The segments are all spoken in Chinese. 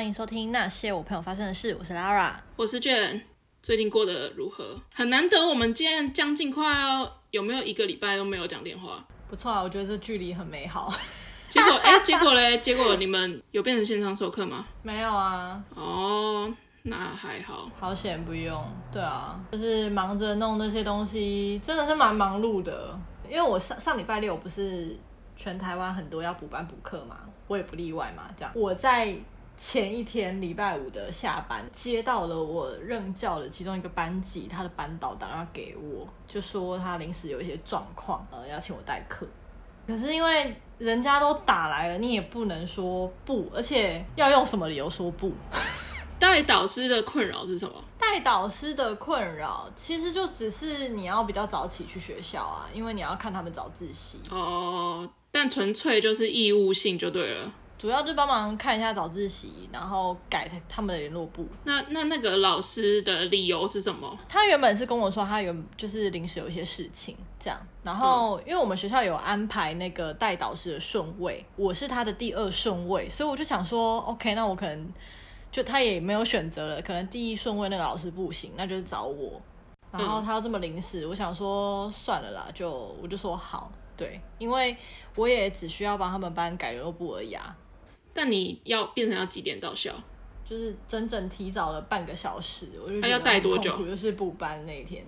欢迎收听那些我朋友发生的事。我是 Lara，我是 Jen。最近过得如何？很难得，我们今天将近快要有没有一个礼拜都没有讲电话？不错啊，我觉得这距离很美好。结果哎、欸，结果嘞？结果你们有变成线上授课吗？没有啊。哦，那还好。好险不用。对啊，就是忙着弄那些东西，真的是蛮忙碌的。因为我上上礼拜六不是全台湾很多要补班补课嘛。我也不例外嘛，这样。我在前一天礼拜五的下班，接到了我任教的其中一个班级，他的班导打电话给我，就说他临时有一些状况，呃，要请我代课。可是因为人家都打来了，你也不能说不，而且要用什么理由说不？代导师的困扰是什么？代导师的困扰其实就只是你要比较早起去学校啊，因为你要看他们早自习。哦。但纯粹就是义务性就对了，主要就帮忙看一下早自习，然后改他们的联络簿。那那那个老师的理由是什么？他原本是跟我说他原就是临时有一些事情这样，然后、嗯、因为我们学校有安排那个带导师的顺位，我是他的第二顺位，所以我就想说，OK，那我可能就他也没有选择了，可能第一顺位那个老师不行，那就是找我。然后他要这么临时，我想说算了啦，就我就说好。对，因为我也只需要帮他们班改联络簿而已啊。但你要变成要几点到校？就是整整提早了半个小时，我就觉得还要待多久？就是补班那一天，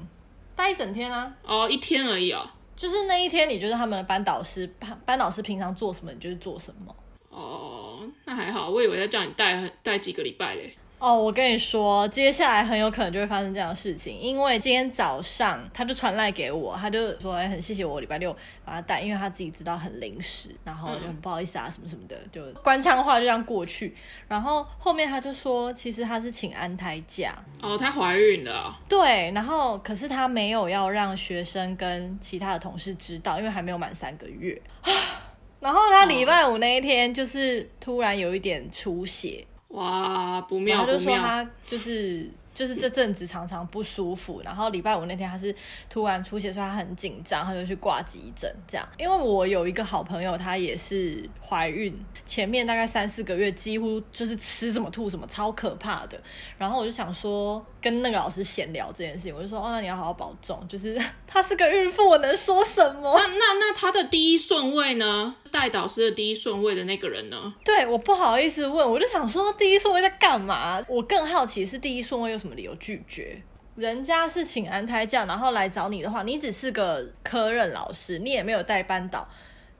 待一整天啊。哦，一天而已啊、哦。就是那一天，你就是他们的班导师，班班导师平常做什么，你就是做什么。哦，那还好，我以为要叫你带带几个礼拜嘞。哦，我跟你说，接下来很有可能就会发生这样的事情，因为今天早上他就传赖给我，他就说，哎，很谢谢我礼拜六把他带，因为他自己知道很临时，然后就很不好意思啊，什么什么的，就官腔话就这样过去。然后后面他就说，其实他是请安胎假。哦，她怀孕了。对，然后可是他没有要让学生跟其他的同事知道，因为还没有满三个月。然后他礼拜五那一天就是突然有一点出血。哇，不妙！他就说他就是就是这阵子常常不舒服，然后礼拜五那天他是突然出血，所以他很紧张，他就去挂急诊。这样，因为我有一个好朋友，她也是怀孕，前面大概三四个月几乎就是吃什么吐什么，超可怕的。然后我就想说跟那个老师闲聊这件事情，我就说哦，那你要好好保重。就是她是个孕妇，我能说什么？那那那她的第一顺位呢？带导师的第一顺位的那个人呢？对，我不好意思问，我就想说第一顺位在干嘛？我更好奇是第一顺位有什么理由拒绝？人家是请安胎假，然后来找你的话，你只是个科任老师，你也没有带班导，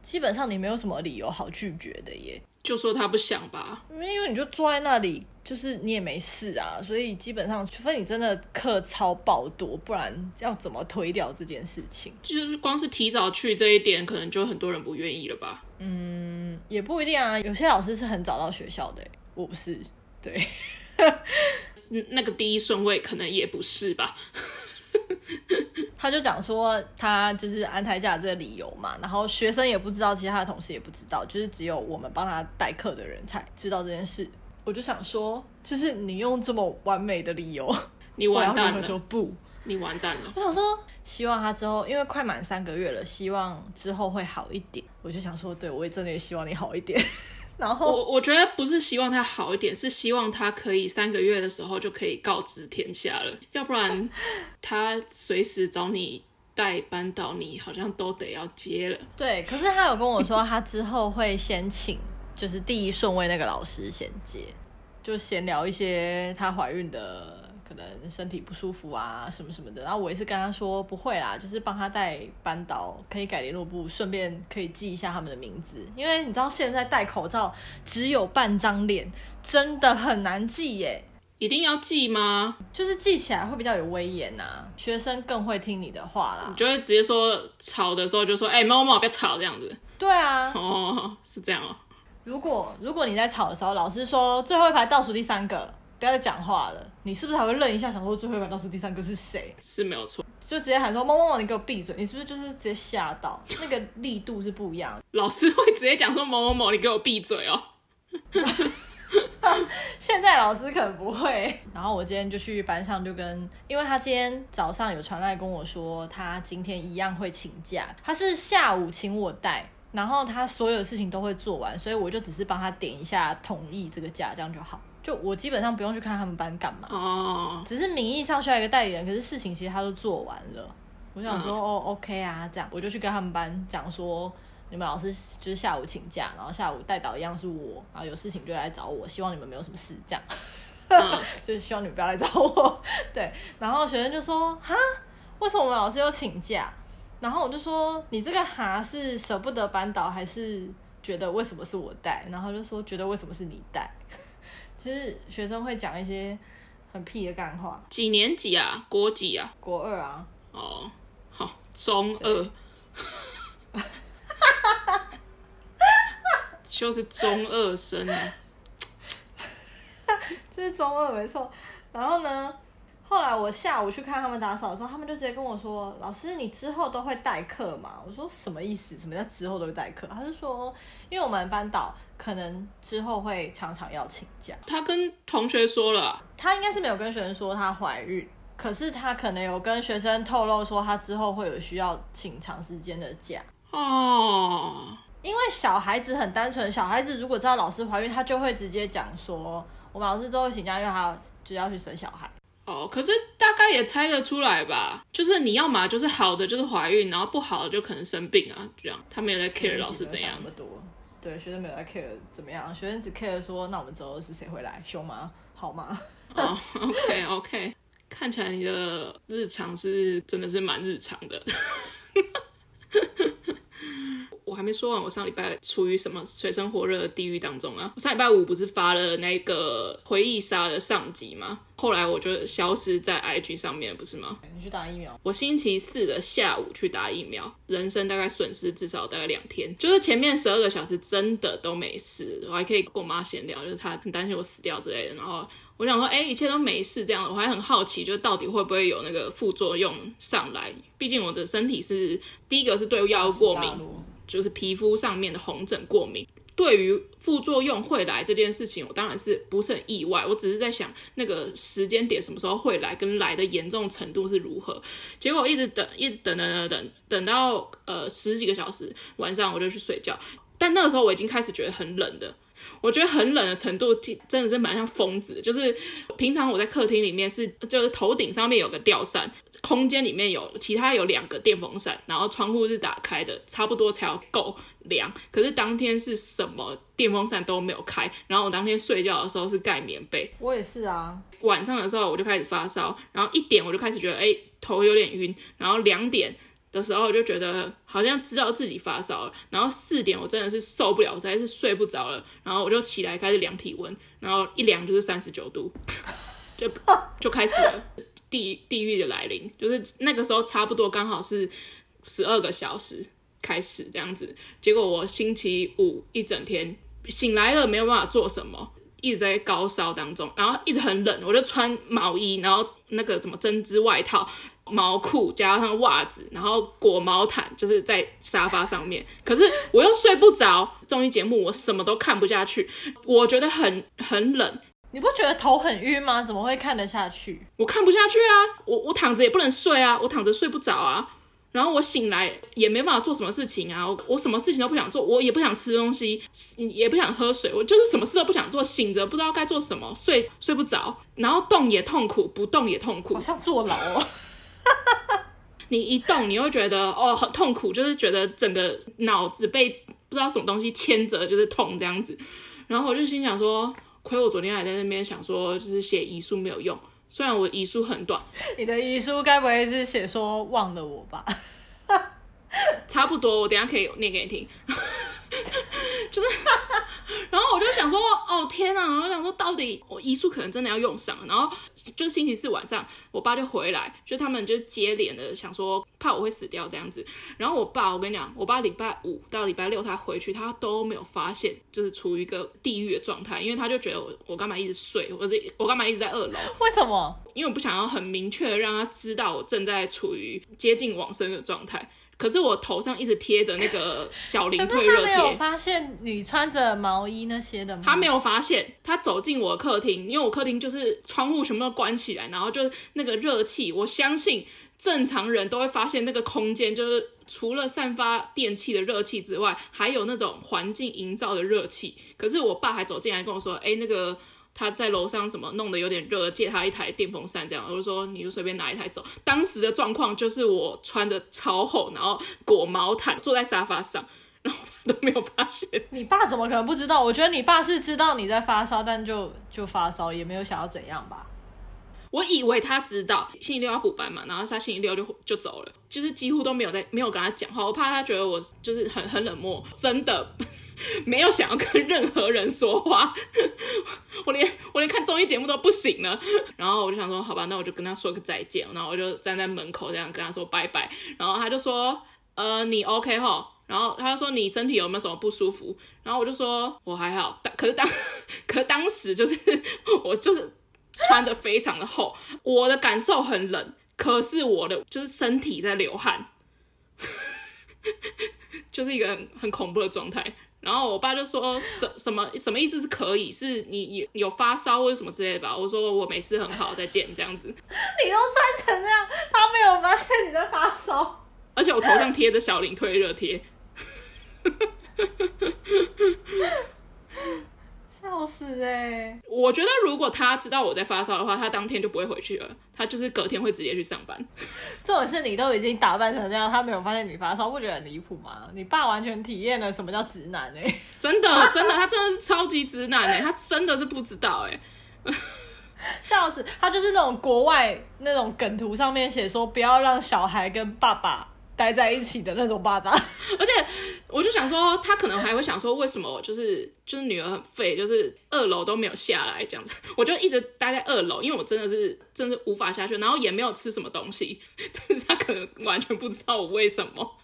基本上你没有什么理由好拒绝的耶。就说他不想吧，因为你就坐在那里，就是你也没事啊，所以基本上，除非你真的课超爆多，不然要怎么推掉这件事情？就是光是提早去这一点，可能就很多人不愿意了吧？嗯，也不一定啊，有些老师是很早到学校的，我不是，对，那个第一顺位可能也不是吧。他就讲说他就是安胎假这个理由嘛，然后学生也不知道，其他的同事也不知道，就是只有我们帮他代课的人才知道这件事。我就想说，就是你用这么完美的理由，你完蛋了。我说不，你完蛋了。我想说，希望他之后，因为快满三个月了，希望之后会好一点。我就想说，对，我也真的也希望你好一点。然后我我觉得不是希望他好一点，是希望他可以三个月的时候就可以告知天下了，要不然他随时找你代班到，你好像都得要接了。对，可是他有跟我说，他之后会先请，就是第一顺位那个老师先接，就闲聊一些她怀孕的。可能身体不舒服啊，什么什么的，然后我也是跟她说不会啦，就是帮她带班导，可以改联络簿，顺便可以记一下他们的名字，因为你知道现在戴口罩只有半张脸，真的很难记耶。一定要记吗？就是记起来会比较有威严呐，学生更会听你的话啦。你就会直接说吵的时候就说，哎、欸，某某别吵这样子。对啊，哦，是这样哦。如果如果你在吵的时候，老师说最后一排倒数第三个。不要再讲话了，你是不是还会愣一下，想说最后一排倒数第三个是谁？是没有错，就直接喊说某某某，你给我闭嘴！你是不是就是直接吓到？那个力度是不一样。老师会直接讲说某某某，你给我闭嘴哦。现在老师可能不会。然后我今天就去班上，就跟，因为他今天早上有传来跟我说，他今天一样会请假，他是下午请我带，然后他所有的事情都会做完，所以我就只是帮他点一下同意这个假，这样就好。就我基本上不用去看他们班干嘛。哦，只是名义上需要一个代理人，可是事情其实他都做完了。我想说，嗯、哦，OK 啊，这样我就去跟他们班讲说，你们老师就是下午请假，然后下午带导一样是我，然后有事情就来找我，希望你们没有什么事，这样，嗯、就是希望你们不要来找我。对，然后学生就说，哈，为什么我们老师要请假？然后我就说，你这个哈是舍不得扳倒，还是觉得为什么是我带？然后就说觉得为什么是你带？其实学生会讲一些很屁的干话。几年级啊？国几啊？国二啊。哦。好，中二，就是中二生啊，就是中二没错。然后呢，后来我下午去看他们打扫的时候，他们就直接跟我说：“老师，你之后都会代课吗？”我说：“什么意思？什么叫之后都会代课？”他是说，因为我们班导可能之后会常常要请假。他跟同学说了，他应该是没有跟学生说他怀孕。可是他可能有跟学生透露说，他之后会有需要请长时间的假哦。因为小孩子很单纯，小孩子如果知道老师怀孕，他就会直接讲说，我们老师之后请假，因为他就要去生小孩。哦，可是大概也猜得出来吧？就是你要嘛就是好的就是怀孕，然后不好的就可能生病啊，这样。他没有在 care 老师怎样。那么多，对，学生没有在 care 怎么样，学生只 care 说，那我们之后是谁会来，凶吗？好吗？哦，OK OK。看起来你的日常是真的是蛮日常的。我还没说完，我上礼拜处于什么水深火热的地狱当中啊？我上礼拜五不是发了那个回忆杀的上集吗？后来我就消失在 IG 上面，不是吗？你去打疫苗？我星期四的下午去打疫苗，人生大概损失至少大概两天，就是前面十二个小时真的都没事，我还可以跟我妈闲聊，就是她很担心我死掉之类的，然后。我想说，哎、欸，一切都没事，这样我还很好奇，就到底会不会有那个副作用上来？毕竟我的身体是第一个是对药物过敏，就是皮肤上面的红疹过敏。对于副作用会来这件事情，我当然是不是很意外。我只是在想那个时间点什么时候会来，跟来的严重程度是如何。结果一直等，一直等等等等，等到呃十几个小时，晚上我就去睡觉。但那个时候我已经开始觉得很冷的。我觉得很冷的程度，真的是蛮像疯子。就是平常我在客厅里面是，就是头顶上面有个吊扇，空间里面有其他有两个电风扇，然后窗户是打开的，差不多才要够凉。可是当天是什么电风扇都没有开，然后我当天睡觉的时候是盖棉被。我也是啊，晚上的时候我就开始发烧，然后一点我就开始觉得哎头有点晕，然后两点。的时候我就觉得好像知道自己发烧了，然后四点我真的是受不了，实在是睡不着了，然后我就起来开始量体温，然后一量就是三十九度，就就开始了地地狱的来临，就是那个时候差不多刚好是十二个小时开始这样子，结果我星期五一整天醒来了没有办法做什么，一直在高烧当中，然后一直很冷，我就穿毛衣，然后那个什么针织外套。毛裤加上袜子，然后裹毛毯，就是在沙发上面。可是我又睡不着，综艺节目我什么都看不下去，我觉得很很冷。你不觉得头很晕吗？怎么会看得下去？我看不下去啊！我我躺着也不能睡啊！我躺着睡不着啊！然后我醒来也没办法做什么事情啊！我我什么事情都不想做，我也不想吃东西，也不想喝水，我就是什么事都不想做。醒着不知道该做什么，睡睡不着，然后动也痛苦，不动也痛苦，好像坐牢哦。你一动，你会觉得哦很痛苦，就是觉得整个脑子被不知道什么东西牵着，就是痛这样子。然后我就心想说，亏我昨天还在那边想说，就是写遗书没有用，虽然我遗书很短。你的遗书该不会是写说忘了我吧？差不多，我等下可以念给你听。就是。然后我就想说，哦天哪！我想说，到底我遗书可能真的要用上了。然后就是星期四晚上，我爸就回来，就他们就接连的想说，怕我会死掉这样子。然后我爸，我跟你讲，我爸礼拜五到礼拜六他回去，他都没有发现，就是处于一个地狱的状态，因为他就觉得我我干嘛一直睡，或者我干嘛一直在二楼？为什么？因为我不想要很明确的让他知道我正在处于接近往生的状态。可是我头上一直贴着那个小林退热贴。他没有发现你穿着毛衣那些的吗？他没有发现，他走进我的客厅，因为我客厅就是窗户全部都关起来，然后就那个热气，我相信正常人都会发现那个空间就是除了散发电器的热气之外，还有那种环境营造的热气。可是我爸还走进来跟我说：“哎，那个他在楼上什么弄得有点热，借他一台电风扇这样，我就说你就随便拿一台走。当时的状况就是我穿的超厚，然后裹毛毯坐在沙发上，然后都没有发现。你爸怎么可能不知道？我觉得你爸是知道你在发烧，但就就发烧，也没有想要怎样吧。我以为他知道星期六要补班嘛，然后他星期六就就走了，就是几乎都没有在没有跟他讲话，我怕他觉得我就是很很冷漠，真的 没有想要跟任何人说话，我连我连看综艺节目都不行了，然后我就想说好吧，那我就跟他说个再见，然后我就站在门口这样跟他说拜拜，然后他就说呃你 OK 哈，然后他就说你身体有没有什么不舒服，然后我就说我还好，但可是当 可是当时就是我就是。穿的非常的厚，我的感受很冷，可是我的就是身体在流汗，就是一个很很恐怖的状态。然后我爸就说什什么什么意思是可以？是你有有发烧或者什么之类的吧？我说我没事，很好，再见这样子。你都穿成这样，他没有发现你在发烧，而且我头上贴着小林退热贴。笑死哎、欸！我觉得如果他知道我在发烧的话，他当天就不会回去了，他就是隔天会直接去上班。这种事你都已经打扮成这样，他没有发现你发烧，不觉得很离谱吗？你爸完全体验了什么叫直男哎、欸！真的真的，他真的是超级直男哎、欸，他真的是不知道哎、欸，笑死！他就是那种国外那种梗图上面写说不要让小孩跟爸爸。待在一起的那种爸爸，而且我就想说，他可能还会想说，为什么就是就是女儿很废，就是二楼都没有下来这样子，我就一直待在二楼，因为我真的是真的是无法下去，然后也没有吃什么东西，但是他可能完全不知道我为什么，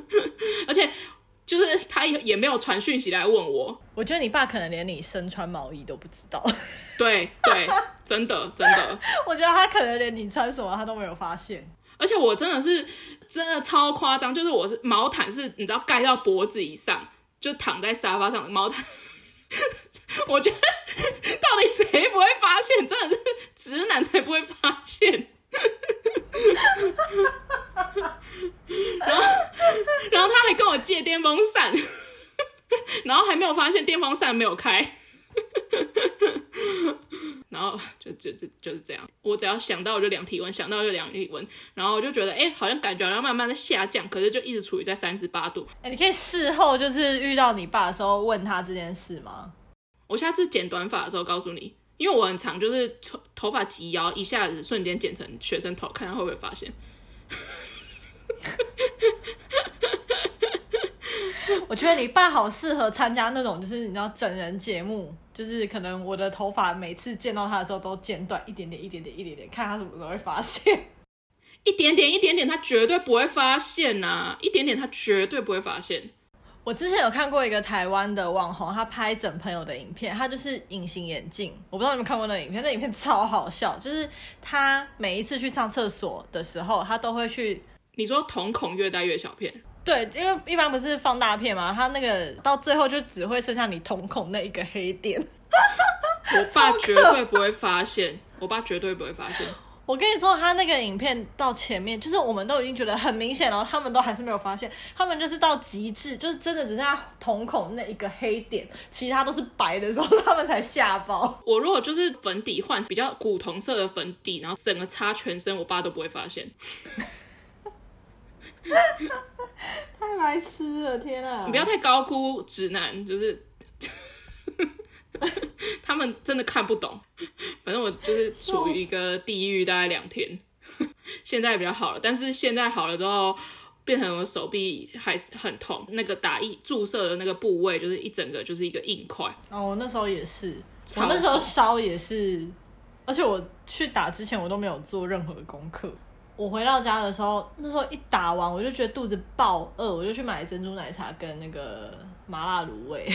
而且就是他也也没有传讯息来问我，我觉得你爸可能连你身穿毛衣都不知道，对对，真的真的，我觉得他可能连你穿什么他都没有发现。而且我真的是真的超夸张，就是我是毛毯是你知道盖到脖子以上，就躺在沙发上的毛毯，我觉得到底谁不会发现？真的是直男才不会发现。然后，然后他还跟我借电风扇，然后还没有发现电风扇没有开。然后就就就就是这样，我只要想到我就量体温，想到就量体温，然后我就觉得，哎，好像感觉好像慢慢的下降，可是就一直处于在三十八度。哎，你可以事后就是遇到你爸的时候问他这件事吗？我下次剪短发的时候告诉你，因为我很长，就是头头发及腰，一下子瞬间剪成学生头，看他会不会发现。我觉得你爸好适合参加那种，就是你知道整人节目，就是可能我的头发每次见到他的时候都剪短一点点、一点点、一点点，看他什么时候会发现。一点点、一点点，他绝对不会发现呐、啊！一点点，他绝对不会发现。我之前有看过一个台湾的网红，他拍整朋友的影片，他就是隐形眼镜。我不知道你们看过那个影片，那影片超好笑，就是他每一次去上厕所的时候，他都会去。你说瞳孔越戴越小片。对，因为一般不是放大片嘛，它那个到最后就只会剩下你瞳孔那一个黑点。我爸绝对不会发现，我爸绝对不会发现。我跟你说，他那个影片到前面，就是我们都已经觉得很明显，然后他们都还是没有发现。他们就是到极致，就是真的只剩下瞳孔那一个黑点，其他都是白的时候，他们才吓爆。我如果就是粉底换比较古铜色的粉底，然后整个擦全身，我爸都不会发现。太白痴了，天啊！你不要太高估直男，就是 他们真的看不懂。反正我就是处于一个地狱，大概两天。现在比较好了，但是现在好了之后，变成我手臂还是很痛。那个打印注射的那个部位，就是一整个就是一个硬块。哦，我那时候也是，我那时候烧也是，而且我去打之前，我都没有做任何功课。我回到家的时候，那时候一打完，我就觉得肚子爆饿，我就去买珍珠奶茶跟那个麻辣卤味，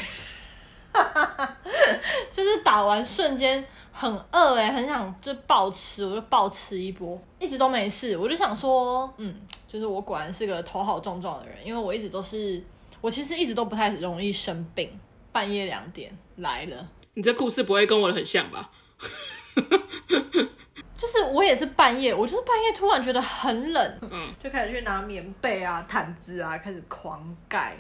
就是打完瞬间很饿哎，很想就暴吃，我就暴吃一波，一直都没事。我就想说，嗯，就是我果然是个头好壮壮的人，因为我一直都是，我其实一直都不太容易生病。半夜两点来了，你这故事不会跟我的很像吧？就是我也是半夜，我就是半夜突然觉得很冷，嗯，就开始去拿棉被啊、毯子啊，开始狂盖。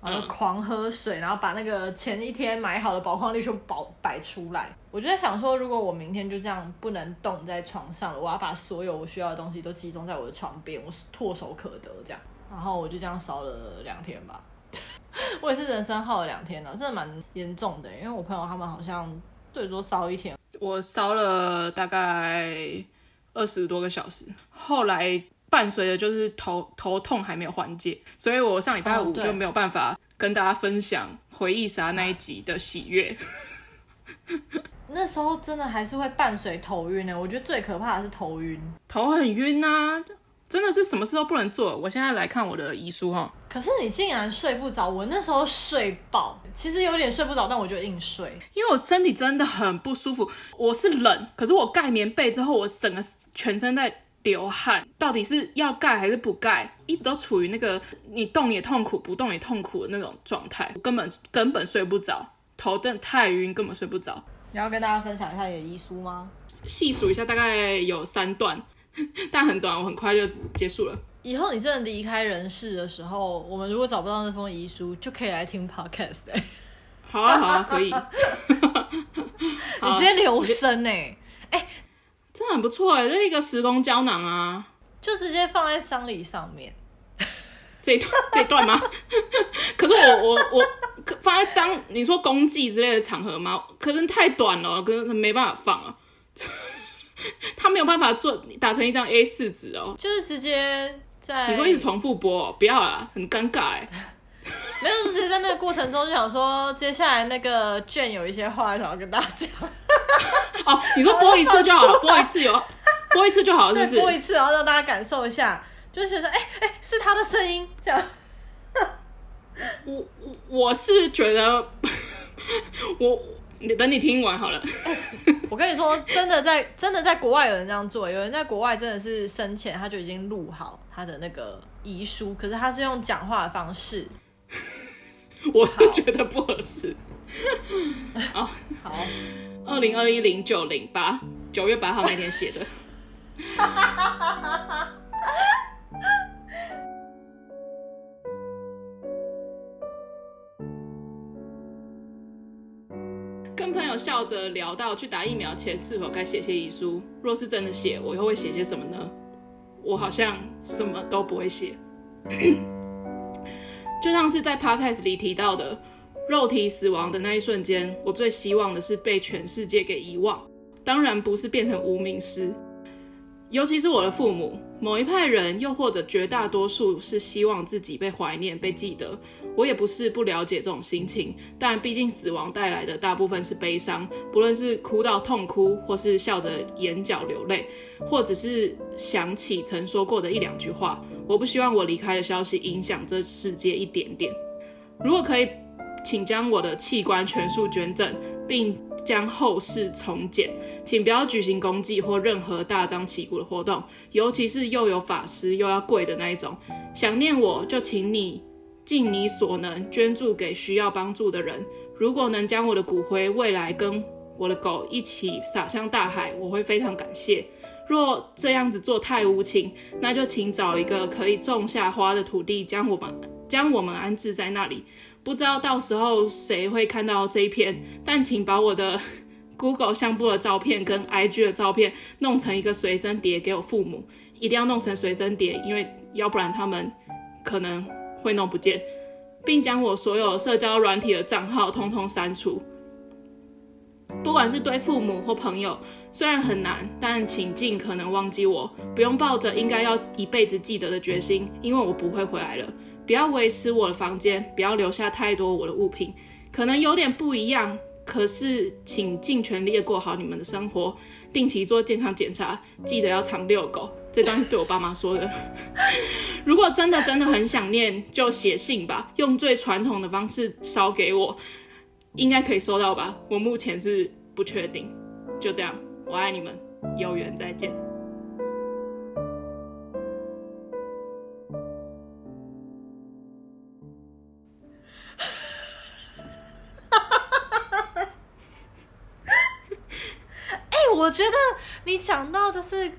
然后狂喝水，然后把那个前一天买好的宝矿力就保摆出来。我就在想说，如果我明天就这样不能动在床上了，我要把所有我需要的东西都集中在我的床边，我是唾手可得这样。然后我就这样烧了两天吧，我也是人生耗了两天呢，真的蛮严重的。因为我朋友他们好像最多烧一天，我烧了大概二十多个小时，后来。伴随的就是头头痛还没有缓解，所以我上礼拜五就没有办法跟大家分享回忆杀那一集的喜悦。那时候真的还是会伴随头晕呢，我觉得最可怕的是头晕，头很晕啊，真的是什么事都不能做。我现在来看我的遗书哈，可是你竟然睡不着，我那时候睡饱，其实有点睡不着，但我就硬睡，因为我身体真的很不舒服，我是冷，可是我盖棉被之后，我整个全身在。流汗，到底是要盖还是不盖？一直都处于那个你动也痛苦，不动也痛苦的那种状态，我根本根本睡不着，头真的太晕，根本睡不着。你要跟大家分享一下你的遗书吗？细数一下，大概有三段，但很短，我很快就结束了。以后你真的离开人世的时候，我们如果找不到那封遗书，就可以来听 podcast 哎、欸。好啊，好啊，可以。你直接留声哎，哎。真的很不错哎，这是一个时空胶囊啊，就直接放在丧礼上面。这一段这一段吗？可是我我我放在丧，你说公祭之类的场合吗？可是太短了，可是没办法放啊。他没有办法做打成一张 A 四纸哦，就是直接在。你说一直重复播哦，不要啦，很尴尬哎。没有，就是在那个过程中就想说，接下来那个卷有一些话想要跟大家讲。哦，你说播一次就好了，播一次有，播一次就好了，是不是？播一次，然后让大家感受一下，就觉得哎哎、欸欸，是他的声音这样。我我我是觉得，我你等你听完好了。我跟你说，真的在真的在国外有人这样做，有人在国外真的是生前他就已经录好他的那个遗书，可是他是用讲话的方式。我是觉得不合适。好，好。二零二一零九零八九月八号那天写的。跟朋友笑着聊到去打疫苗前是否该写些遗书。若是真的写，我以后会写些什么呢？我好像什么都不会写。就像是在 Podcast 里提到的。肉体死亡的那一瞬间，我最希望的是被全世界给遗忘，当然不是变成无名尸。尤其是我的父母，某一派人，又或者绝大多数是希望自己被怀念、被记得。我也不是不了解这种心情，但毕竟死亡带来的大部分是悲伤，不论是哭到痛哭，或是笑着眼角流泪，或者是想起曾说过的一两句话。我不希望我离开的消息影响这世界一点点。如果可以。请将我的器官全数捐赠，并将后事从简。请不要举行公祭或任何大张旗鼓的活动，尤其是又有法师又要跪的那一种。想念我就请你尽你所能捐助给需要帮助的人。如果能将我的骨灰未来跟我的狗一起撒向大海，我会非常感谢。若这样子做太无情，那就请找一个可以种下花的土地，将我们将我们安置在那里。不知道到时候谁会看到这一篇，但请把我的 Google 相簿的照片跟 IG 的照片弄成一个随身碟给我父母，一定要弄成随身碟，因为要不然他们可能会弄不见，并将我所有社交软体的账号通通删除。不管是对父母或朋友，虽然很难，但请尽可能忘记我，不用抱着应该要一辈子记得的决心，因为我不会回来了。不要维持我的房间，不要留下太多我的物品，可能有点不一样，可是请尽全力过好你们的生活，定期做健康检查，记得要常遛狗。这段是对我爸妈说的。如果真的真的很想念，就写信吧，用最传统的方式烧给我，应该可以收到吧？我目前是不确定。就这样，我爱你们，有缘再见。我觉得你讲到就是，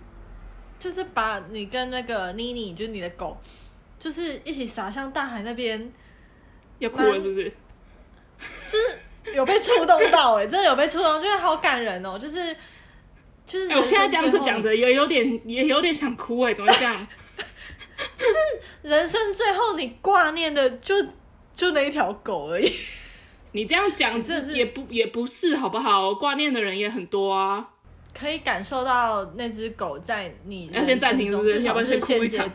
就是把你跟那个妮妮，就是你的狗，就是一起撒向大海那边。要哭了是不是？就是有被触动到哎、欸，真的有被触动，就是好感人哦、喔，就是就是。我现在这样子讲着，也有点也有点想哭哎、欸，怎么会这样？就是人生最后你挂念的就就那一条狗而已。你这样讲，这也不也不是好不好？挂念的人也很多啊。可以感受到那只狗在你要先暂停，是不是？要不然先哭一场。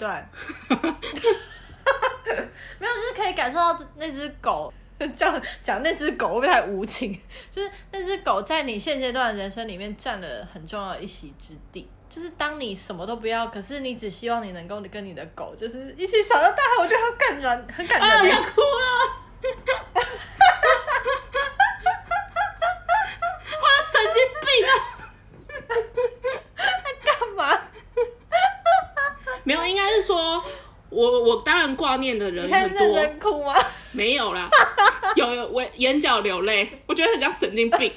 没有，就是可以感受到那只狗。这样讲那只狗会不会太无情？就是那只狗在你现阶段的人生里面占了很重要的一席之地。就是当你什么都不要，可是你只希望你能够跟你的狗就是一起扫到大海，我觉得很感人，很感人。啊，要哭了！我要神经病啊！在干嘛？没有，应该是说我我当然挂念的人很多。你在哭吗？没有啦，有有我眼角流泪，我觉得很像神经病。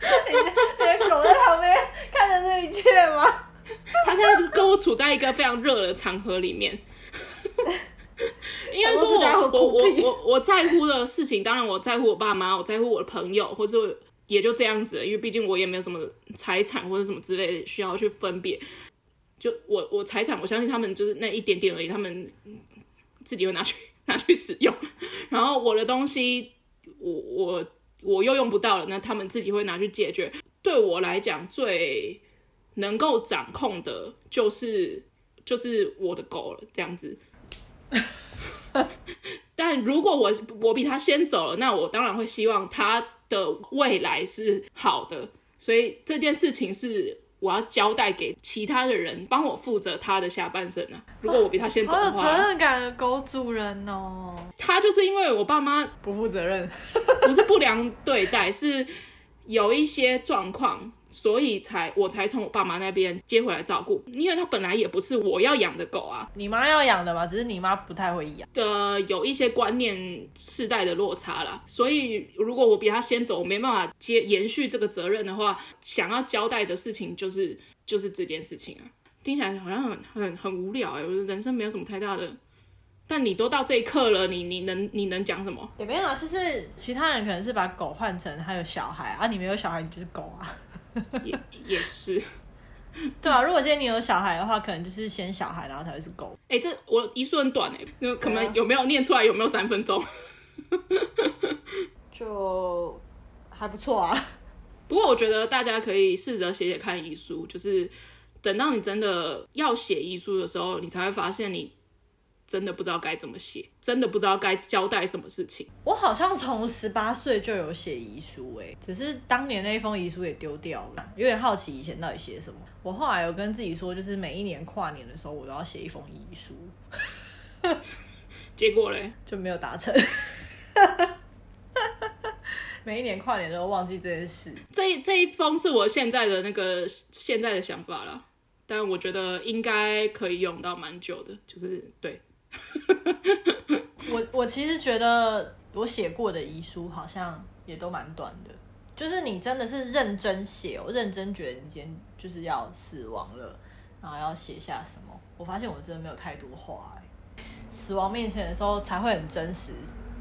你的狗在旁边看着这一切吗？他现在就跟我处在一个非常热的场合里面。应该说我我我我我在乎的事情，当然我在乎我爸妈，我在乎我的朋友，或者也就这样子。因为毕竟我也没有什么财产或者什么之类的需要去分别。就我我财产，我相信他们就是那一点点而已，他们自己会拿去 拿去使用。然后我的东西，我我。我又用不到了，那他们自己会拿去解决。对我来讲，最能够掌控的就是就是我的狗了，这样子。但如果我我比他先走了，那我当然会希望他的未来是好的。所以这件事情是我要交代给其他的人，帮我负责他的下半生呢。如果我比他先走的话，责任感的狗主人哦。他就是因为我爸妈不负责任，不是不良对待，是有一些状况，所以才我才从我爸妈那边接回来照顾。因为他本来也不是我要养的狗啊，你妈要养的嘛，只是你妈不太会养。呃，有一些观念世代的落差啦，所以如果我比他先走，我没办法接延续这个责任的话，想要交代的事情就是就是这件事情啊。听起来好像很很很无聊哎、欸，我的人生没有什么太大的。但你都到这一刻了，你你能你能讲什么？也没有啊，就是其他人可能是把狗换成还有小孩啊，你没有小孩，你就是狗啊。也也是，对啊。如果今天你有小孩的话，可能就是先小孩，然后才会是狗。哎、欸，这我遗书很短哎、欸，那可能有没有念出来？有没有三分钟？就还不错啊。不过我觉得大家可以试着写写看遗书，就是等到你真的要写遗书的时候，你才会发现你。真的不知道该怎么写，真的不知道该交代什么事情。我好像从十八岁就有写遗书，哎，只是当年那一封遗书也丢掉了，有点好奇以前到底写什么。我后来有跟自己说，就是每一年跨年的时候，我都要写一封遗书。结果嘞，就没有达成。每一年跨年都忘记这件事。这一这一封是我现在的那个现在的想法了，但我觉得应该可以用到蛮久的，就是对。我我其实觉得我写过的遗书好像也都蛮短的，就是你真的是认真写，我认真觉得你今天就是要死亡了，然后要写下什么。我发现我真的没有太多话，死亡面前的时候才会很真实，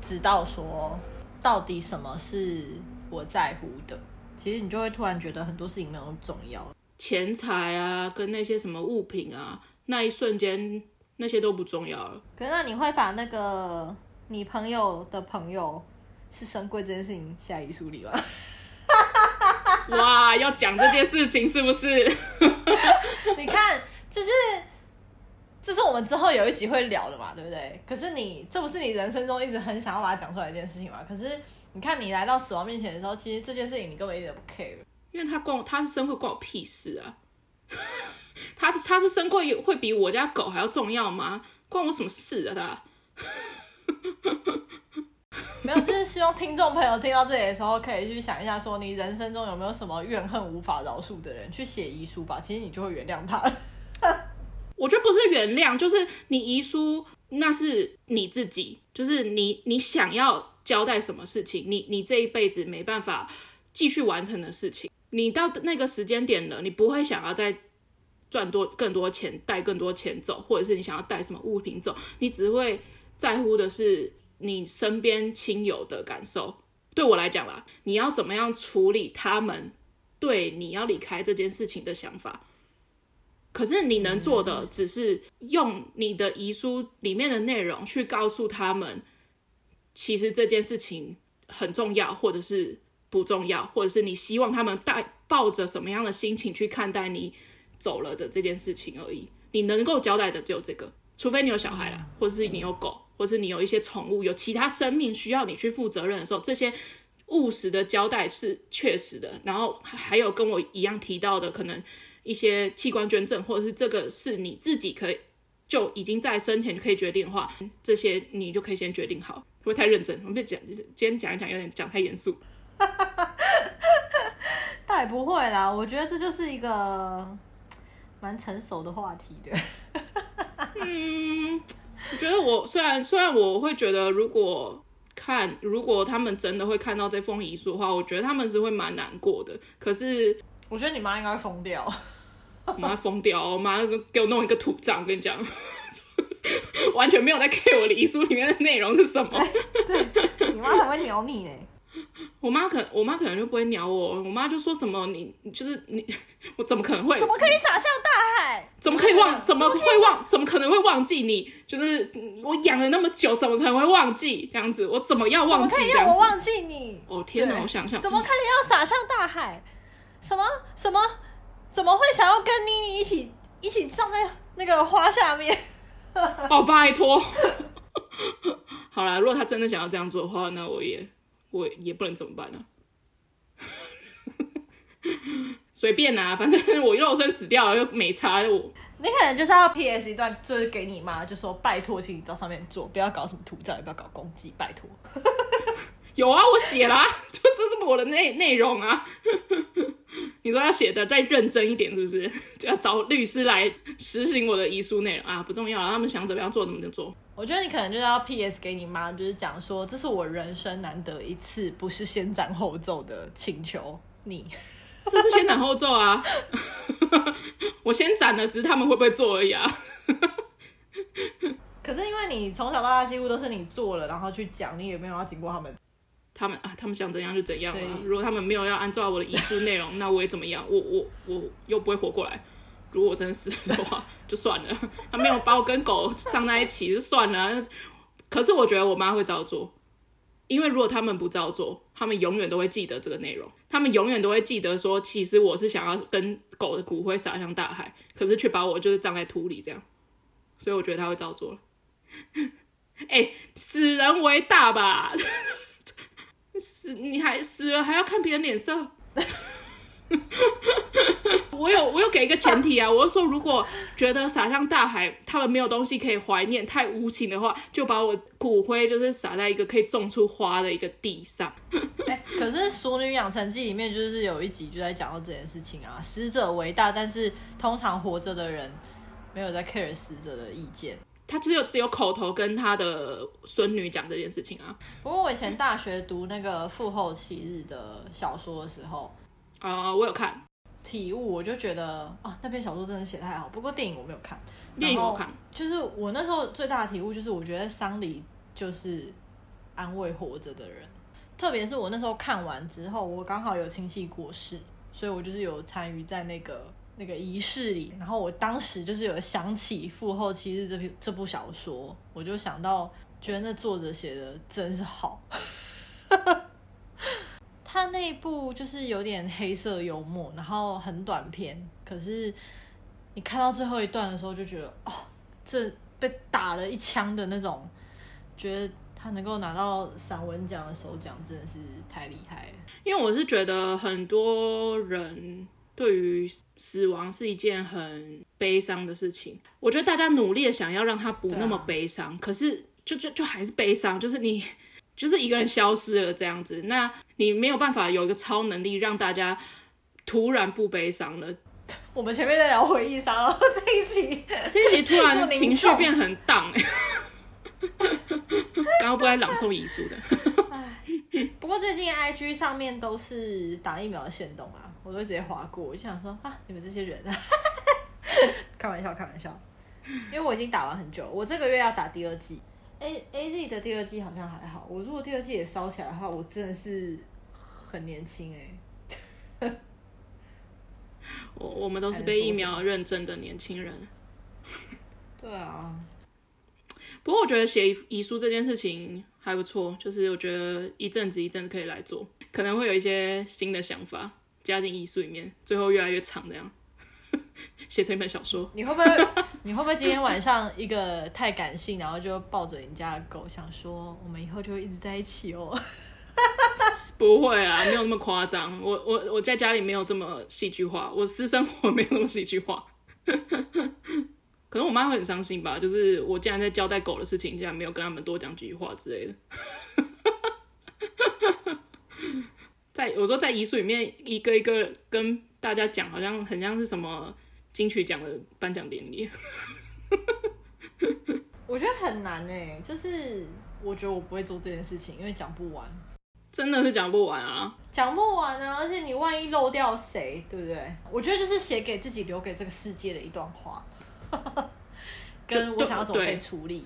知道说到底什么是我在乎的。其实你就会突然觉得很多事情没有那么重要，钱财啊，跟那些什么物品啊，那一瞬间。那些都不重要了。可是那你会把那个你朋友的朋友是深柜这件事情下遗书里吗？哇，要讲这件事情是不是？你看，就是这是我们之后有一集会聊的嘛，对不对？可是你这不是你人生中一直很想要把它讲出来的一件事情嘛？可是你看，你来到死亡面前的时候，其实这件事情你根本一点都不 care，因为他关他是生会关我屁事啊。他他是身贵会比我家狗还要重要吗？关我什么事啊？他 没有，就是希望听众朋友听到这里的时候，可以去想一下，说你人生中有没有什么怨恨无法饶恕的人，去写遗书吧。其实你就会原谅他。我觉得不是原谅，就是你遗书那是你自己，就是你你想要交代什么事情，你你这一辈子没办法继续完成的事情，你到那个时间点了，你不会想要再。赚多更多钱，带更多钱走，或者是你想要带什么物品走，你只会在乎的是你身边亲友的感受。对我来讲啦，你要怎么样处理他们对你要离开这件事情的想法？可是你能做的只是用你的遗书里面的内容去告诉他们，其实这件事情很重要，或者是不重要，或者是你希望他们带抱着什么样的心情去看待你走了的这件事情而已。你能够交代的只有这个，除非你有小孩啦，或者是你有狗。或是你有一些宠物，有其他生命需要你去负责任的时候，这些务实的交代是确实的。然后还有跟我一样提到的，可能一些器官捐赠，或者是这个是你自己可以就已经在生前就可以决定的话，这些你就可以先决定好。会不会太认真？我们别讲，就是今天讲一讲有点讲太严肃。倒也不会啦，我觉得这就是一个蛮成熟的话题的。嗯。我觉得我虽然虽然我会觉得，如果看如果他们真的会看到这封遗书的话，我觉得他们是会蛮难过的。可是我觉得你妈应该会疯掉，我妈疯掉，我妈给我弄一个土葬，我跟你讲，完全没有在 care 我的遗书里面的内容是什么。对，对，你妈才会鸟你呢。我妈可，我妈可能就不会鸟我。我妈就说什么你，你就是你，我怎么可能会？怎么可以洒向大海？怎么可以忘？怎么会忘？怎么可能会忘记你？就是我养了那么久，怎么可能会忘记这样子？我怎么要忘记？怎么可以让我忘记你？哦天哪！我想想，怎么可以要洒向大海？什么什么？怎么会想要跟妮妮一起一起葬在那个花下面？哦，拜托。好啦，如果他真的想要这样做的话，那我也。我也不能怎么办呢？随便啊，反正我肉身死掉了又没差。我你可能就是要 PS 一段，就是给你妈，就说拜托，请你到上面做，不要搞什么土葬，也不要搞攻击，拜托。有啊，我写了啊，就这是我的内内容啊。你说要写的再认真一点，是不是？就要找律师来实行我的遗书内容啊？不重要，他们想怎么样做怎么就做。我觉得你可能就是要 PS 给你妈，就是讲说，这是我人生难得一次不是先斩后奏的请求你。这是先斩后奏啊！我先斩了，只是他们会不会做而已啊。可是因为你从小到大几乎都是你做了，然后去讲，你也没有要经过他们。他们啊，他们想怎样就怎样啊。如果他们没有要按照我的遗书内容，那我也怎么样？我我我又不会活过来。如果真的死了的话，就算了。他没有把我跟狗葬在一起，就算了。可是我觉得我妈会照做，因为如果他们不照做，他们永远都会记得这个内容。他们永远都会记得说，其实我是想要跟狗的骨灰撒向大海，可是却把我就是葬在土里这样。所以我觉得他会照做。哎、死人为大吧？死你还死了还要看别人脸色？我有我有给一个前提啊，我就说如果觉得撒向大海，他们没有东西可以怀念，太无情的话，就把我骨灰就是撒在一个可以种出花的一个地上。欸、可是《熟女养成记》里面就是有一集就在讲到这件事情啊，死者为大，但是通常活着的人没有在 care 死者的意见，他只有只有口头跟他的孙女讲这件事情啊。不过我以前大学读那个《父后七日》的小说的时候。啊，uh, 我有看体悟，我就觉得啊，那篇小说真的写太好。不过电影我没有看，电影我看，就是我那时候最大的体悟就是，我觉得丧礼就是安慰活着的人。特别是我那时候看完之后，我刚好有亲戚过世，所以我就是有参与在那个那个仪式里。然后我当时就是有想起《父后七日》这篇这部小说，我就想到，觉得那作者写的真是好。他那一部就是有点黑色幽默，然后很短篇，可是你看到最后一段的时候，就觉得哦，这被打了一枪的那种，觉得他能够拿到散文奖的首奖，真的是太厉害了。因为我是觉得很多人对于死亡是一件很悲伤的事情，我觉得大家努力的想要让他不那么悲伤，啊、可是就就就还是悲伤，就是你。就是一个人消失了这样子，那你没有办法有一个超能力让大家突然不悲伤了。我们前面在聊回忆杀，然 后这一集这一集突然 情绪变很荡哎。刚刚不该朗诵遗书的。不过最近 IG 上面都是打疫苗的行动啊，我都直接划过。我就想说啊，你们这些人啊，开玩笑开玩笑，因为我已经打完很久，我这个月要打第二剂。A A Z 的第二季好像还好，我如果第二季也烧起来的话，我真的是很年轻 哎、欸。我我们都是被疫苗认证的年轻人。对啊。不过我觉得写遗书这件事情还不错，就是我觉得一阵子一阵子可以来做，可能会有一些新的想法加进遗书里面，最后越来越长这样，写成一本小说。你会不会？你会不会今天晚上一个太感性，然后就抱着人家的狗，想说我们以后就会一直在一起哦？不会啊，没有那么夸张。我我我在家里没有这么戏剧化，我私生活没有那么戏剧化。可能我妈会很伤心吧，就是我竟然在交代狗的事情，竟然没有跟他们多讲几句话之类的。在我说在遗书里面一个一个跟大家讲，好像很像是什么金曲奖的颁奖典礼。我觉得很难哎，就是我觉得我不会做这件事情，因为讲不完，真的是讲不完啊，讲不完啊！而且你万一漏掉谁，对不对？我觉得就是写给自己，留给这个世界的一段话。跟我想要怎么被处理，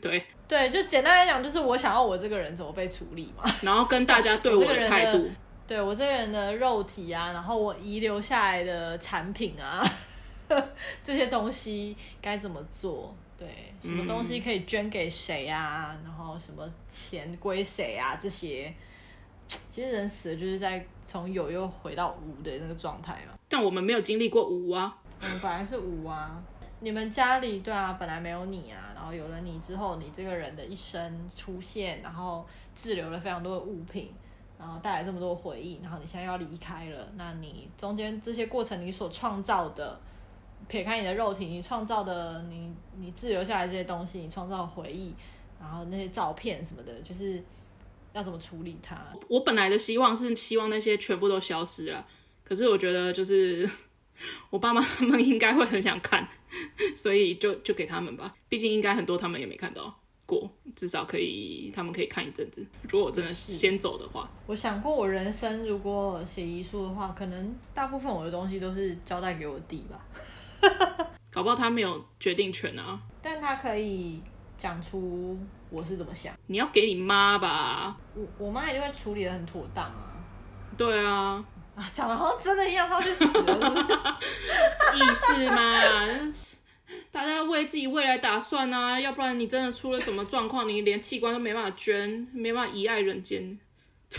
对 对，就简单来讲，就是我想要我这个人怎么被处理嘛。然后跟大家对我的态度，对我这个人的肉体啊，然后我遗留下来的产品啊，这些东西该怎么做？对，什么东西可以捐给谁啊？然后什么钱归谁啊？这些，其实人死了就是在从有又回到无的那个状态嘛。但我们没有经历过无啊。我们本来是无啊，你们家里对啊，本来没有你啊，然后有了你之后，你这个人的一生出现，然后滞留了非常多的物品，然后带来这么多回忆，然后你现在要离开了，那你中间这些过程你所创造的，撇开你的肉体，你创造的你你自留下来这些东西，你创造回忆，然后那些照片什么的，就是要怎么处理它？我本来的希望是希望那些全部都消失了，可是我觉得就是。我爸妈他们应该会很想看，所以就就给他们吧。毕竟应该很多他们也没看到过，至少可以他们可以看一阵子。如果我真的先走的话，我想过我人生如果写遗书的话，可能大部分我的东西都是交代给我弟吧。搞不好他没有决定权啊，但他可以讲出我是怎么想。你要给你妈吧，我我妈一定会处理的很妥当啊。对啊。啊讲的好像真的一样，他去死了是不是？意思嘛，就是大家为自己未来打算啊，要不然你真的出了什么状况，你连器官都没办法捐，没办法遗爱人间。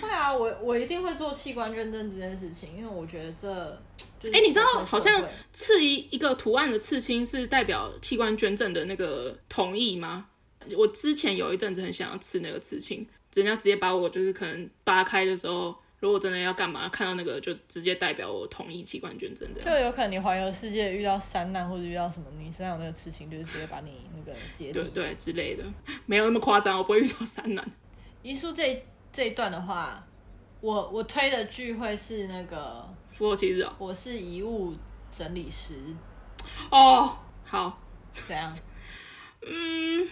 会啊，我我一定会做器官捐赠这件事情，因为我觉得这，哎、欸，你知道好像刺一一个图案的刺青是代表器官捐赠的那个同意吗？我之前有一阵子很想要刺那个刺青。人家直接把我就是可能扒开的时候，如果真的要干嘛，看到那个就直接代表我同意器官捐赠的。就有可能你环游世界遇到山难或者遇到什么，你身上有那个刺青，就是直接把你那个解体。对对之类的，没有那么夸张，我不会遇到山难。遗书这一这一段的话，我我推的剧会是那个父后七日哦。我是遗物整理师。哦，好，怎样？嗯。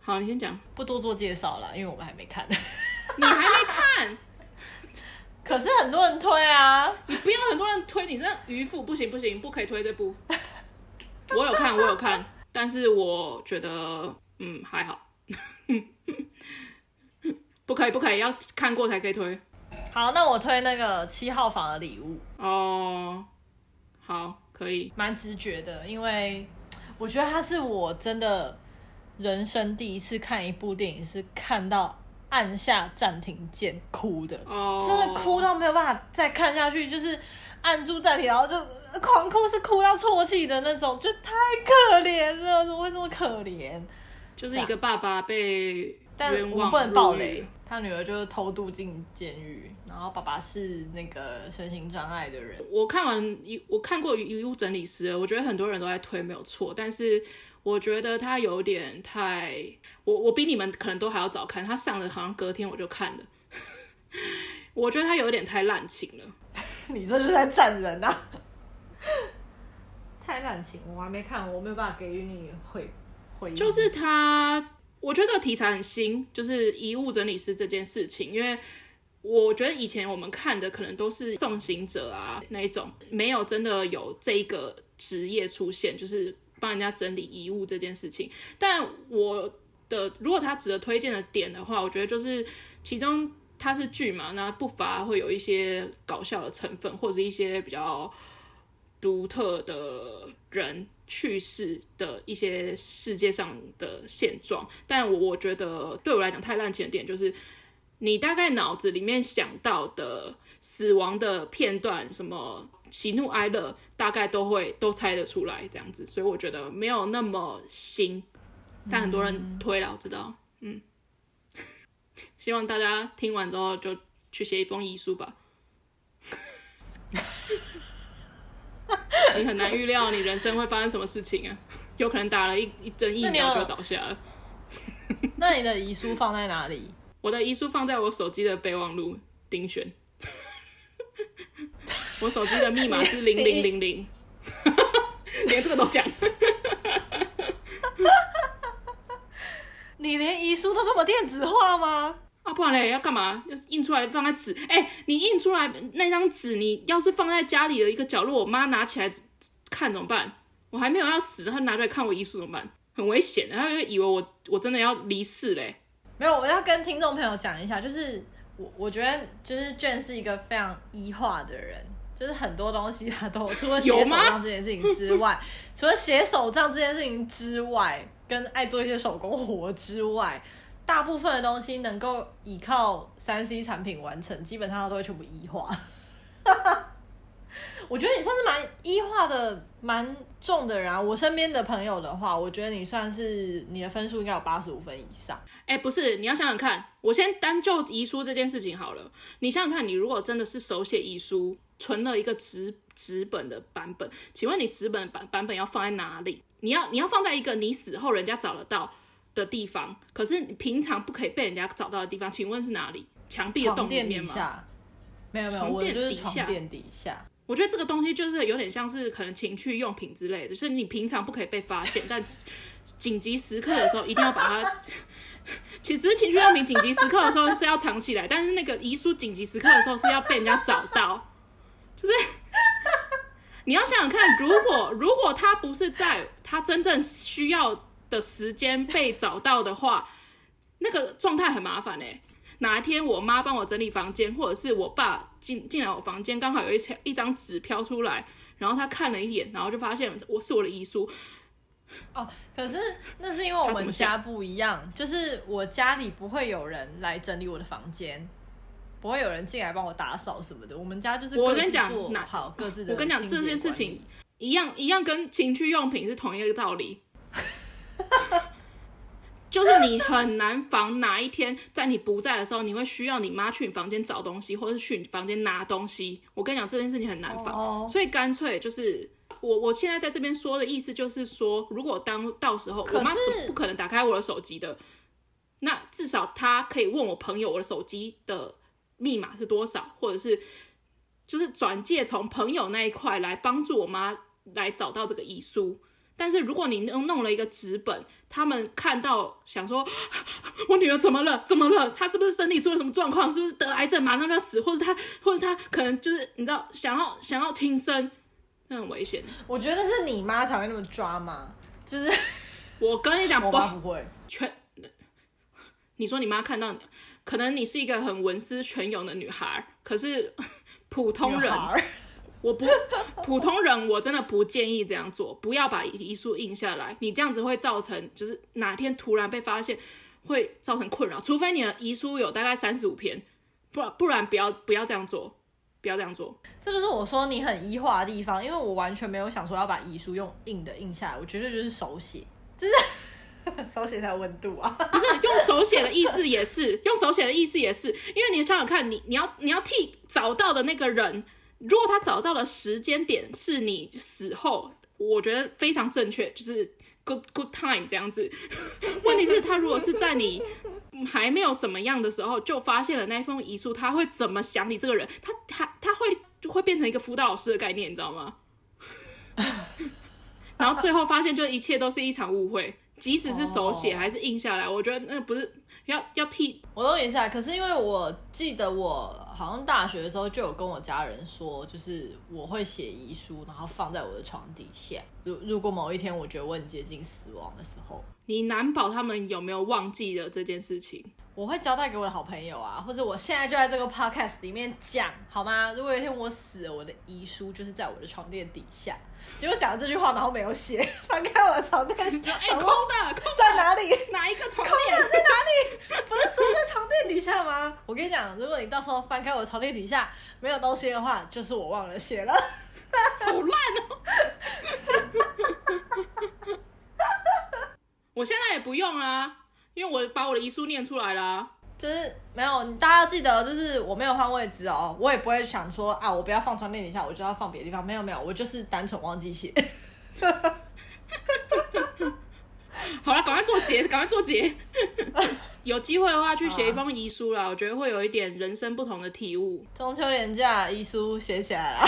好，你先讲，不多做介绍了，因为我们还没看。你还没看？可是很多人推啊！你不要很多人推，你这渔夫不行不行，不可以推这部。我有看，我有看，但是我觉得嗯还好，不可以不可以，要看过才可以推。好，那我推那个七号房的礼物。哦，好，可以，蛮直觉的，因为我觉得他是我真的。人生第一次看一部电影是看到按下暂停键哭的，oh. 真的哭到没有办法再看下去，就是按住暂停，然后就狂哭，是哭到啜泣的那种，就太可怜了，怎么会这么可怜？就是一个爸爸被冤枉，但我不能爆雷，他女儿就是偷渡进监狱，然后爸爸是那个身心障碍的人。我看完一，我看过遗物整理师，我觉得很多人都在推没有错，但是。我觉得他有点太，我我比你们可能都还要早看，他上的好像隔天我就看了。我觉得他有点太滥情了，你这是在赞人啊！太滥情，我还没看，我没有办法给予你回回应。就是他，我觉得这个题材很新，就是遗物整理师这件事情，因为我觉得以前我们看的可能都是奉行者啊那一种，没有真的有这一个职业出现，就是。帮人家整理遗物这件事情。但我的如果他值得推荐的点的话，我觉得就是其中它是剧嘛，那不乏会有一些搞笑的成分，或者一些比较独特的人去世的一些世界上的现状。但我我觉得对我来讲太烂钱的点就是。你大概脑子里面想到的死亡的片段，什么喜怒哀乐，大概都会都猜得出来，这样子，所以我觉得没有那么新，但很多人推了，我知道，嗯，希望大家听完之后就去写一封遗书吧。你很难预料你人生会发生什么事情啊，有可能打了一一针疫苗就倒下了。那你的遗书放在哪里？我的遗书放在我手机的备忘录，丁选。我手机的密码是零零零零，连这个都讲。你连遗书都这么电子化吗？啊，不然嘞，要干嘛？要印出来放在纸？哎、欸，你印出来那张纸，你要是放在家里的一个角落，我妈拿起来看怎么办？我还没有要死，她拿出来看我遗书怎么办？很危险，她就以为我我真的要离世嘞。没有，我要跟听众朋友讲一下，就是我我觉得就是 Jen 是一个非常异化的人，就是很多东西他都除了写手账这件事情之外，除了写手账这件事情之外，跟爱做一些手工活之外，大部分的东西能够依靠三 C 产品完成，基本上他都会全部异化。我觉得你算是蛮一化的，蛮重的人啊。我身边的朋友的话，我觉得你算是你的分数应该有八十五分以上。哎、欸，不是，你要想想看，我先单就遗书这件事情好了。你想想看，你如果真的是手写遗书，存了一个纸纸本的版本，请问你纸本版版本要放在哪里？你要你要放在一个你死后人家找得到的地方，可是你平常不可以被人家找到的地方，请问是哪里？墙壁的洞里面吗？没有没有，我就是床垫底下。我觉得这个东西就是有点像是可能情趣用品之类的，就是你平常不可以被发现，但紧急时刻的时候一定要把它。其实情趣用品紧急时刻的时候是要藏起来，但是那个遗书紧急时刻的时候是要被人家找到。就是你要想想看，如果如果他不是在他真正需要的时间被找到的话，那个状态很麻烦哎、哪一天我妈帮我整理房间，或者是我爸进进来我房间，刚好有一张一张纸飘出来，然后他看了一眼，然后就发现我是我的遗书。哦，可是那是因为我们家不一样，就是我家里不会有人来整理我的房间，不会有人进来帮我打扫什么的。我们家就是我跟你讲，好各自的。我跟你讲这件事情一样一样，跟情趣用品是同一个道理。就是你很难防哪一天在你不在的时候，你会需要你妈去你房间找东西，或者是去你房间拿东西。我跟你讲这件事情很难防，oh. 所以干脆就是我我现在在这边说的意思就是说，如果当到时候我妈是不可能打开我的手机的，那至少她可以问我朋友我的手机的密码是多少，或者是就是转借从朋友那一块来帮助我妈来找到这个遗书。但是如果你弄弄了一个纸本，他们看到想说，我女儿怎么了？怎么了？她是不是身体出了什么状况？是不是得癌症马上就要死？或者她，或者她可能就是你知道，想要想要轻生，那很危险。我觉得是你妈才会那么抓嘛，就是 我跟你讲，不会全。你说你妈看到你，可能你是一个很文思泉涌的女孩，可是 普通人。我不 普通人，我真的不建议这样做。不要把遗书印下来，你这样子会造成，就是哪天突然被发现，会造成困扰。除非你的遗书有大概三十五篇，不然不然不要不要这样做，不要这样做。这就是我说你很医化的地方，因为我完全没有想说要把遗书用印的印下来，我绝对就是手写，就 是手写才有温度啊。不是用手写的意思也是用手写的意思也是，因为你想想看，你你要你要替找到的那个人。如果他找到的时间点是你死后，我觉得非常正确，就是 good good time 这样子。问题是，他如果是在你还没有怎么样的时候就发现了那封遗书，他会怎么想你这个人？他他他会就会变成一个辅导老师的概念，你知道吗？然后最后发现，就一切都是一场误会。即使是手写还是印下来，哦、我觉得那不是要要替我都印下来。可是因为我记得我好像大学的时候就有跟我家人说，就是我会写遗书，然后放在我的床底下。如如果某一天我觉得我很接近死亡的时候，你难保他们有没有忘记了这件事情？我会交代给我的好朋友啊，或者我现在就在这个 podcast 里面讲，好吗？如果有一天我死了，我的遗书就是在我的床垫底下。结果讲了这句话，然后没有写，翻开我的床垫，哎、欸，空的，空的，在哪里？哪一个床垫？空的在哪里？不是说在床垫底下吗？我跟你讲，如果你到时候翻开我的床垫底下没有东西的话，就是我忘了写了。好烂哦！我现在也不用啦。因为我把我的遗书念出来了，啊，就是没有，大家要记得，就是我没有换位置哦，我也不会想说啊，我不要放床垫底下，我就要放别的地方，没有没有，我就是单纯忘记写。好了，赶快做结，赶快做结。有机会的话，去写一封遗书啦，啊，我觉得会有一点人生不同的体悟。中秋连假遗书写起来了，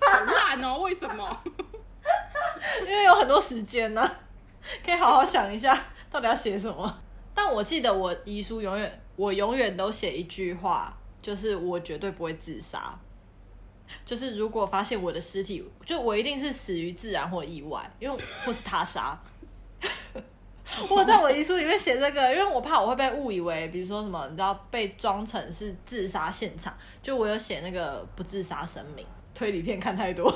好烂哦，为什么？因为有很多时间呢，啊，可以好好想一下。到底要写什么？但我记得我遗书永远，我永远都写一句话，就是我绝对不会自杀。就是如果发现我的尸体，就我一定是死于自然或意外，因为或是他杀。我在我遗书里面写这个，因为我怕我会被误以为，比如说什么，你知道被装成是自杀现场。就我有写那个不自杀声明。推理片看太多，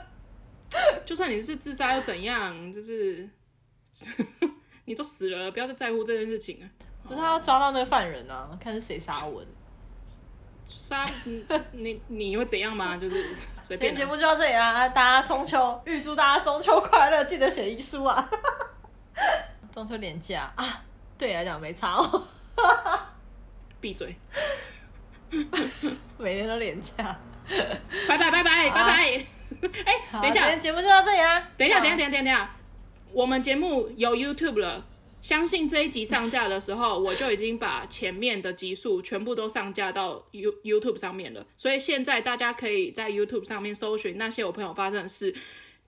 就算你是自杀又怎样？就是。你都死了，不要再在乎这件事情啊！不是他要抓到那个犯人啊，看是谁杀我。杀你 你你会怎样吗？就是 随便。今天节目就到这里啦，大家中秋预祝大家中秋快乐，记得写遗书啊！中秋连假啊，对你来讲没差哦。闭嘴！每天都连假。拜拜拜拜拜拜！哎、欸，等一下，今天节目就到这里啦。等一下，等一下，等一下，等一下。我们节目有 YouTube 了，相信这一集上架的时候，我就已经把前面的集数全部都上架到 You YouTube 上面了。所以现在大家可以在 YouTube 上面搜寻那些我朋友发生的事，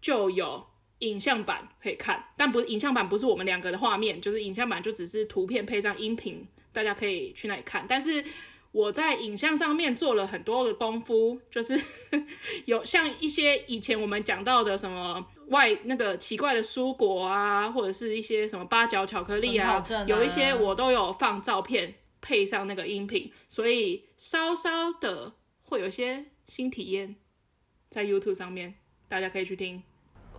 就有影像版可以看。但不是影像版，不是我们两个的画面，就是影像版就只是图片配上音频，大家可以去那里看。但是我在影像上面做了很多的功夫，就是 有像一些以前我们讲到的什么。外那个奇怪的蔬果啊，或者是一些什么八角巧克力啊，啊有一些我都有放照片配上那个音频，所以稍稍的会有一些新体验在 YouTube 上面，大家可以去听。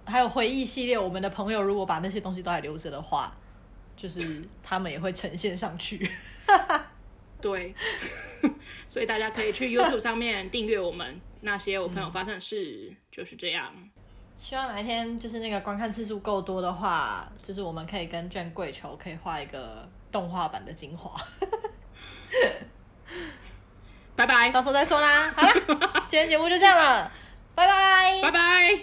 还有回忆系列，我们的朋友如果把那些东西都还留着的话，就是他们也会呈现上去。对，所以大家可以去 YouTube 上面订阅我们那些我朋友发生的事，嗯、就是这样。希望哪一天就是那个观看次数够多的话，就是我们可以跟卷跪求可以画一个动画版的精华。拜拜，到时候再说啦。好了，今天节目就这样了，拜拜，拜拜。